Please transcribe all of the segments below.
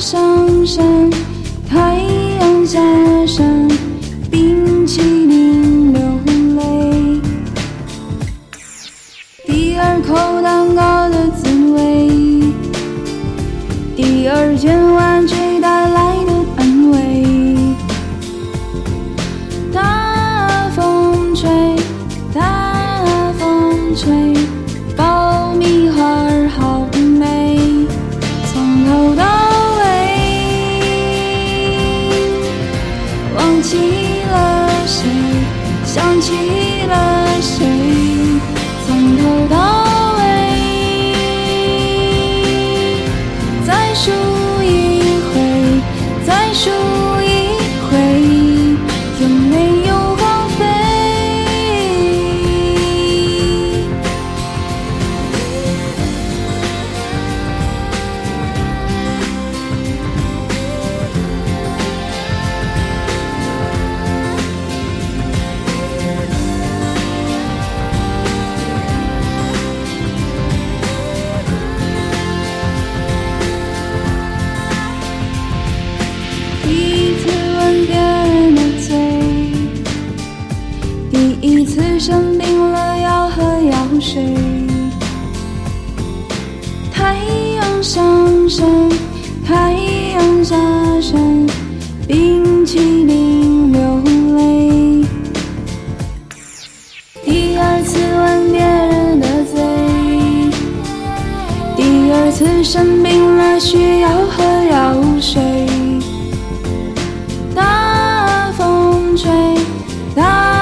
上山，太阳下山，冰淇淋流泪。第二口蛋糕的滋味，第二件玩想起了谁，想起了谁，从头到尾，再数水。太阳上山，太阳下山，冰淇淋流泪。第二次吻别人的嘴，第二次生病了需要喝药水。大风吹，大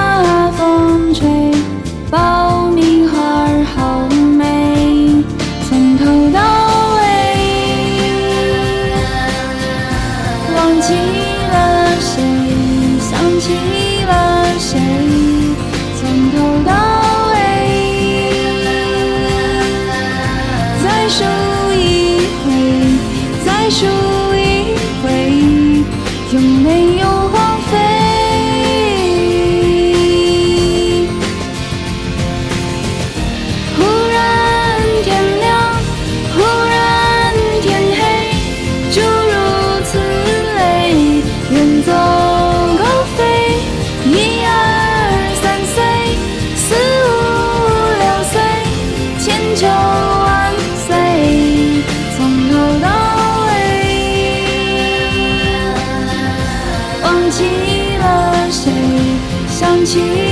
就万岁从头到尾忘记了谁想起